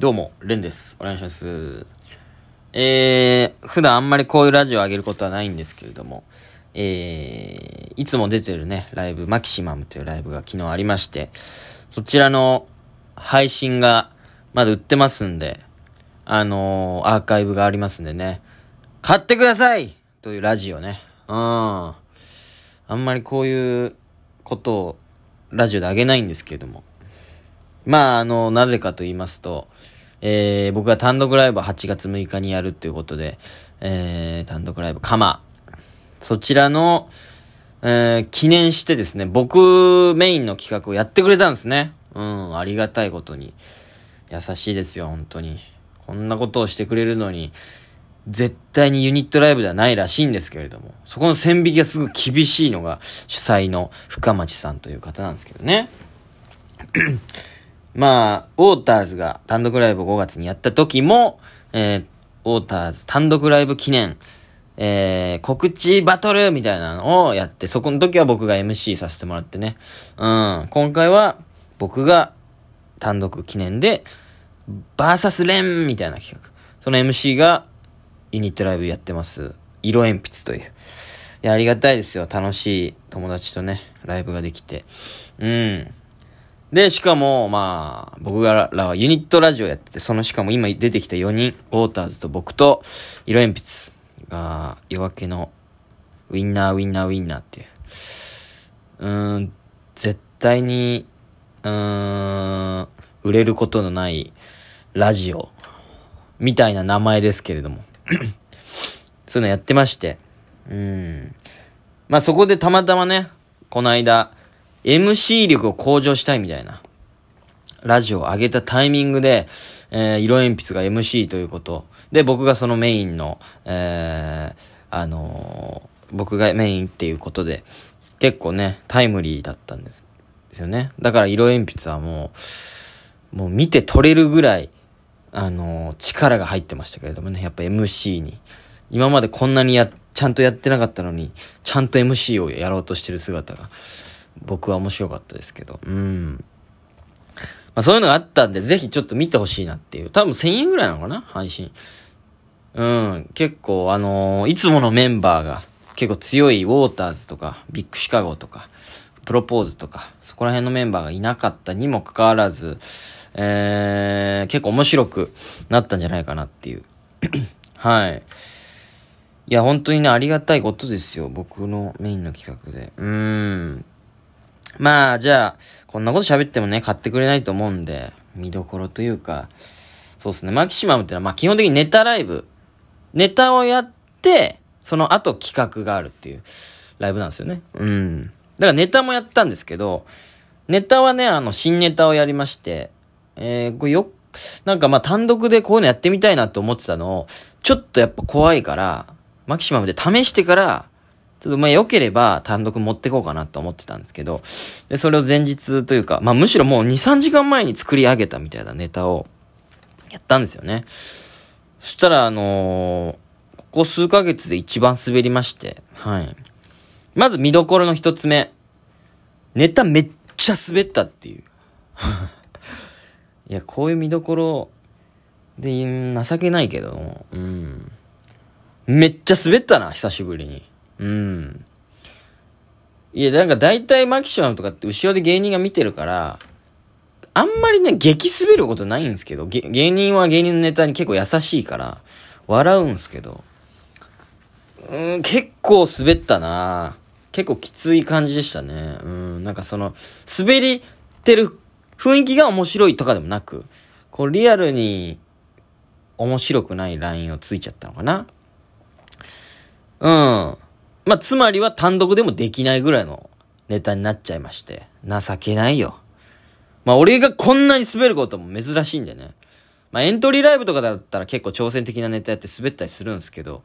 どうも、レンです。お願いします。えー、普段あんまりこういうラジオを上げることはないんですけれども、えー、いつも出てるね、ライブ、マキシマムというライブが昨日ありまして、そちらの配信がまだ売ってますんで、あのー、アーカイブがありますんでね、買ってくださいというラジオね。うん。あんまりこういうことをラジオであげないんですけれども、まあ、あの、なぜかと言いますと、えー、僕が単独ライブを8月6日にやるっていうことで、えー、単独ライブ、カマ。そちらの、えー、記念してですね、僕メインの企画をやってくれたんですね。うん、ありがたいことに。優しいですよ、本当に。こんなことをしてくれるのに、絶対にユニットライブではないらしいんですけれども、そこの線引きがすごく厳しいのが主催の深町さんという方なんですけどね。まあ、ウォーターズが単独ライブを5月にやった時も、えー、ウォーターズ単独ライブ記念、えー、告知バトルみたいなのをやって、そこの時は僕が MC させてもらってね。うん。今回は僕が単独記念で、バーサスレンみたいな企画。その MC がユニットライブやってます。色鉛筆という。いや、ありがたいですよ。楽しい友達とね、ライブができて。うん。で、しかも、まあ、僕らはユニットラジオやってて、そのしかも今出てきた4人、ウォーターズと僕と、色鉛筆が、夜明けの、ウィンナーウィンナーウィンナーっていう。うーん、絶対に、うーん、売れることのない、ラジオ、みたいな名前ですけれども。そういうのやってまして。うん。まあそこでたまたまね、この間、MC 力を向上したいみたいな、ラジオを上げたタイミングで、えー、色鉛筆が MC ということ。で、僕がそのメインの、えー、あのー僕がメインっていうことで、結構ね、タイムリーだったんです。ですよね。だから色鉛筆はもう、もう見て取れるぐらい、あの力が入ってましたけれどもね、やっぱ MC に。今までこんなにや、ちゃんとやってなかったのに、ちゃんと MC をやろうとしてる姿が、僕は面白かったですけど、うん。まあそういうのがあったんで、ぜひちょっと見てほしいなっていう。多分1000円ぐらいなのかな？配信。うん。結構、あのーいつものメンバーが、結構強いウォーターズとか、ビッグシカゴとか、プロポーズとか、そこら辺のメンバーがいなかったにもかかわらず、えー、結構面白くなったんじゃないかなっていう。はい。いや、本当にね、ありがたいことですよ。僕のメインの企画で。うーん。まあ、じゃあ、こんなこと喋ってもね、買ってくれないと思うんで、見どころというか、そうですね、マキシマムってのは、まあ基本的にネタライブ。ネタをやって、その後企画があるっていうライブなんですよね。うん。だからネタもやったんですけど、ネタはね、あの、新ネタをやりまして、えー、これよ、なんかまあ単独でこういうのやってみたいなと思ってたのを、ちょっとやっぱ怖いから、マキシマムで試してから、ちょっとまあ良ければ単独持ってこうかなと思ってたんですけど、で、それを前日というか、まあむしろもう2、3時間前に作り上げたみたいなネタをやったんですよね。そしたらあのーここ数ヶ月で一番滑りまして、はい。まず見どころの一つ目。ネタめっちゃ滑ったっていう。いや、こういう見どころで情けないけど、うん。めっちゃ滑ったな、久しぶりに。うん。いや、なんか大体マキシマムとかって後ろで芸人が見てるから、あんまりね、激滑ることないんですけど、芸人は芸人のネタに結構優しいから、笑うんすけど、うん、結構滑ったな結構きつい感じでしたね。うん、なんかその、滑りてる雰囲気が面白いとかでもなく、こうリアルに面白くないラインをついちゃったのかなうん。まあ、つまりは単独でもできないぐらいのネタになっちゃいまして。情けないよ。まあ、俺がこんなに滑ることも珍しいんでね。まあ、エントリーライブとかだったら結構挑戦的なネタやって滑ったりするんですけど、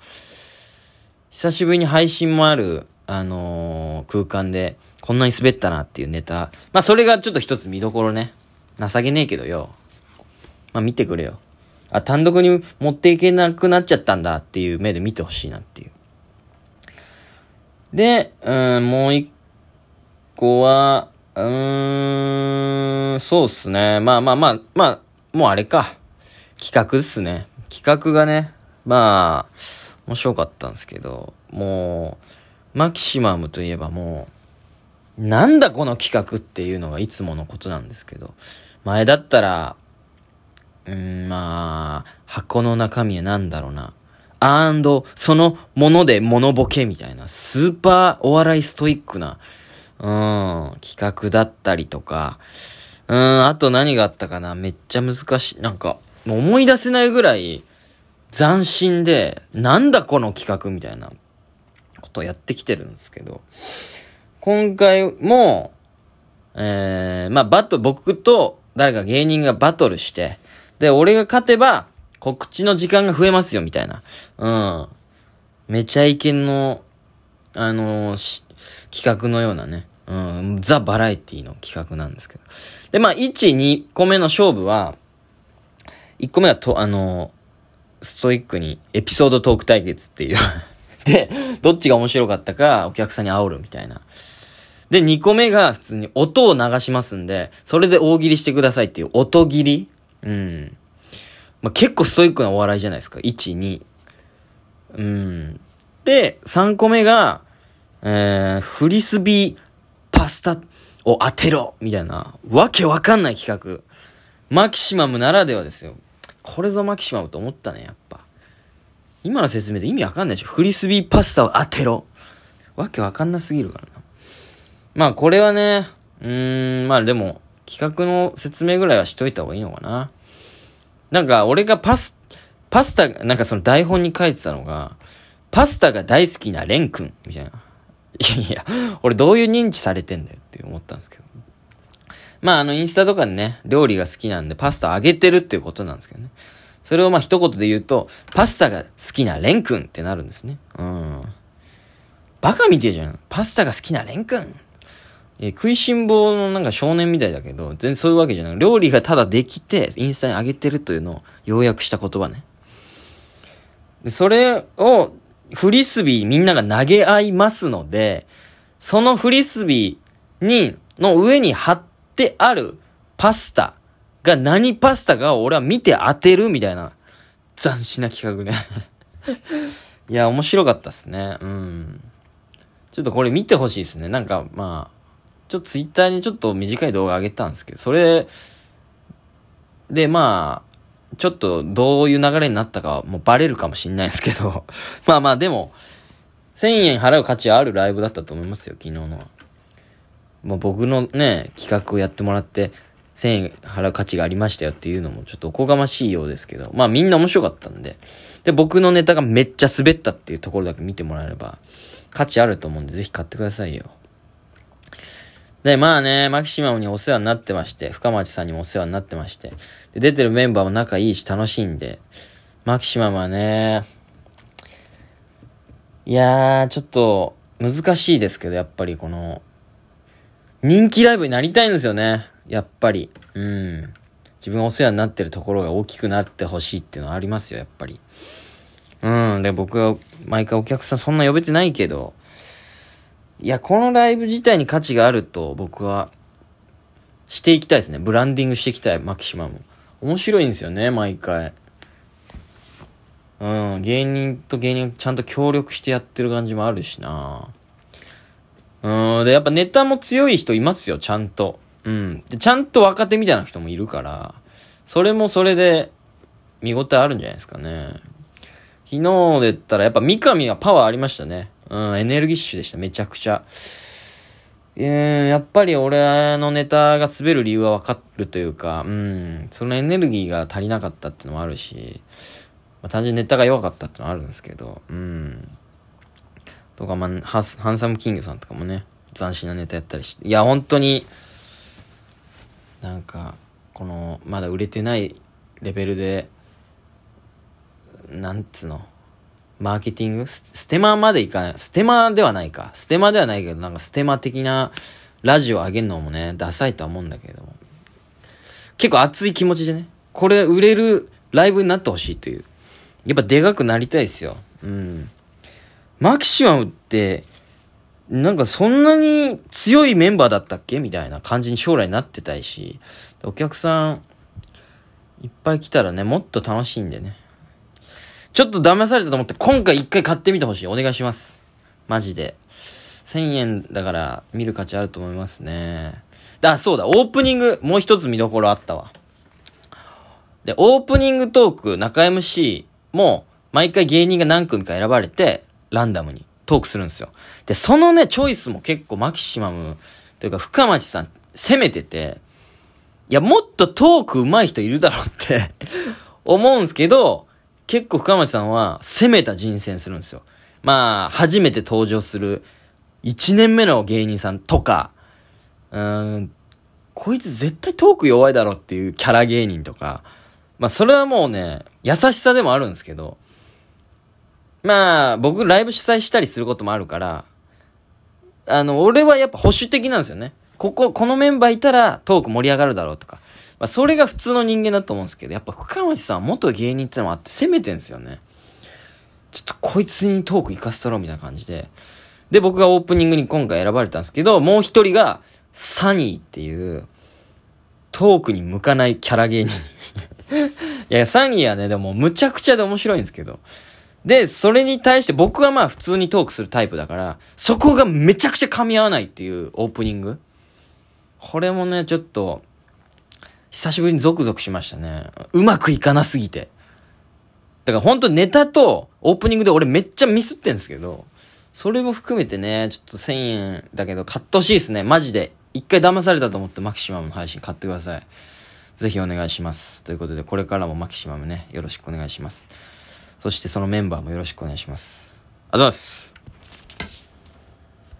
久しぶりに配信もある、あのー空間で、こんなに滑ったなっていうネタ。まあ、それがちょっと一つ見どころね。情けねえけどよ。まあ、見てくれよ。あ、単独に持っていけなくなっちゃったんだっていう目で見てほしいなっていう。で、うん、もう一個は、うーん、そうっすね。まあまあまあ、まあ、もうあれか。企画っすね。企画がね、まあ、面白かったんですけど、もう、マキシマムといえばもう、なんだこの企画っていうのがいつものことなんですけど、前だったら、うん、まあ、箱の中身は何だろうな。アンド、そのものでモノボケみたいな、スーパーお笑いストイックな、うん、企画だったりとか、うん、あと何があったかな。めっちゃ難しい。なんか、思い出せないぐらい斬新で、なんだこの企画みたいなことやってきてるんですけど、今回も、えー、まあ、バト、僕と誰か芸人がバトルして、で、俺が勝てば、告知の時間が増えますよ、みたいな。うん。めちゃイケの、あのー、企画のようなね。うん、ザ・バラエティの企画なんですけど。で、まあ、1、2個目の勝負は、1個目はと、あのー、ストイックにエピソードトーク対決っていう で、どっちが面白かったかお客さんに煽るみたいな。で、2個目が普通に音を流しますんで、それで大喜利してくださいっていう音切りうん。まあ、結構ストイックなお笑いじゃないですか。1、2。うん。で、3個目が、えー、フリスビーパスタを当てろみたいな、わけわかんない企画。マキシマムならではですよ。これぞマキシマムと思ったね、やっぱ。今の説明で意味わかんないでしょ。フリスビーパスタを当てろ。わけわかんなすぎるからな。まあこれはね、うーん、まあでも、企画の説明ぐらいはしといた方がいいのかな。なんか、俺がパス、パスタ、なんかその台本に書いてたのが、パスタが大好きなレン君、みたいな。いやいや、俺どういう認知されてんだよって思ったんですけど。まああのインスタとかでね、料理が好きなんでパスタあげてるっていうことなんですけどね。それをまあ一言で言うと、パスタが好きなレン君ってなるんですね。うん。バカみてえじゃん。パスタが好きなレン君。え食いしん坊のなんか少年みたいだけど、全然そういうわけじゃない。料理がただできて、インスタに上げてるというのを要約した言葉ね。で、それを、フリスビーみんなが投げ合いますので、そのフリスビーに、の上に貼ってあるパスタが何パスタかを俺は見て当てるみたいな、斬新な企画ね いや、面白かったっすね。うん。ちょっとこれ見てほしいですね。なんか、まあ、ちょっとツイッターにちょっと短い動画上げたんですけど、それ、で、まあ、ちょっとどういう流れになったかもうバレるかもしんないですけど、まあまあでも、1000円払う価値あるライブだったと思いますよ、昨日のは。もう僕のね、企画をやってもらって、1000円払う価値がありましたよっていうのもちょっとおこがましいようですけど、まあみんな面白かったんで、で、僕のネタがめっちゃ滑ったっていうところだけ見てもらえれば、価値あると思うんで、ぜひ買ってくださいよ。で、まあね、マキシマムにお世話になってまして、深町さんにもお世話になってまして、で、出てるメンバーも仲いいし楽しいんで、マキシマムはね、いやー、ちょっと、難しいですけど、やっぱりこの、人気ライブになりたいんですよね。やっぱり。うん。自分お世話になってるところが大きくなってほしいっていうのはありますよ、やっぱり。うん。で、僕は毎回お客さんそんな呼べてないけど、いや、このライブ自体に価値があると僕はしていきたいですね。ブランディングしていきたい、マキシマム。面白いんですよね、毎回。うん、芸人と芸人ちゃんと協力してやってる感じもあるしなうん、で、やっぱネタも強い人いますよ、ちゃんと。うん。で、ちゃんと若手みたいな人もいるから、それもそれで見応えあるんじゃないですかね。昨日で言ったらやっぱ三上はパワーありましたね。うん、エネルギッシュでした、めちゃくちゃ。えー、やっぱり俺のネタが滑る理由はわかるというか、うん、そのエネルギーが足りなかったっていうのもあるし、まあ、単純にネタが弱かったってのはあるんですけど、うん。とか、まあ、ハンサムキングさんとかもね、斬新なネタやったりして、いや、本当に、なんか、この、まだ売れてないレベルで、なんつうの、マーケティング？ステマまでいかない。ステマではないか。ステマではないけど、なんかステマ的なラジオ上げるのもね、ダサいとは思うんだけど。結構熱い気持ちでね、これ売れるライブになってほしいという。やっぱでかくなりたいですよ。うん。マキシマムって、なんかそんなに強いメンバーだったっけ？みたいな感じに将来なってたいし、お客さん、いっぱい来たらね、もっと楽しいんでね。ちょっと騙されたと思って、今回一回買ってみてほしい。お願いします。マジで。1000円だから見る価値あると思いますね。あ、そうだ、オープニング、もう一つ見どころあったわ。で、オープニングトーク、中 MC も、毎回芸人が何組か選ばれて、ランダムにトークするんですよ。で、そのね、チョイスも結構マキシマム、というか深町さん、攻めてて、いや、もっとトーク上手い人いるだろうって 思うんすけど、結構深町さんは攻めた人選するんですよ。まあ、初めて登場する1年目の芸人さんとか、うん、こいつ絶対トーク弱いだろっていうキャラ芸人とか、まあそれはもうね、優しさでもあるんですけど、まあ僕ライブ主催したりすることもあるから、あの、俺はやっぱ保守的なんですよね。ここ、このメンバーいたらトーク盛り上がるだろうとか。まあそれが普通の人間だと思うんですけど、やっぱ深町さん元芸人ってのもあって攻めてんすよね。ちょっとこいつにトーク行かせたろみたいな感じで。で、僕がオープニングに今回選ばれたんですけど、もう一人が、サニーっていう、トークに向かないキャラ芸人。いや、サニーはね、でもむちゃくちゃで面白いんですけど。で、それに対して僕はまあ普通にトークするタイプだから、そこがめちゃくちゃ噛み合わないっていうオープニング。これもね、ちょっと、久しぶりにゾクゾクしましたね。うまくいかなすぎて。だから本当ネタとオープニングで俺めっちゃミスってんですけど、それも含めてね、ちょっと1000円だけど買ってほしいですね。マジで。一回騙されたと思ってマキシマムの配信買ってください。ぜひお願いします。ということで、これからもマキシマムね、よろしくお願いします。そしてそのメンバーもよろしくお願いします。ありがとうございます。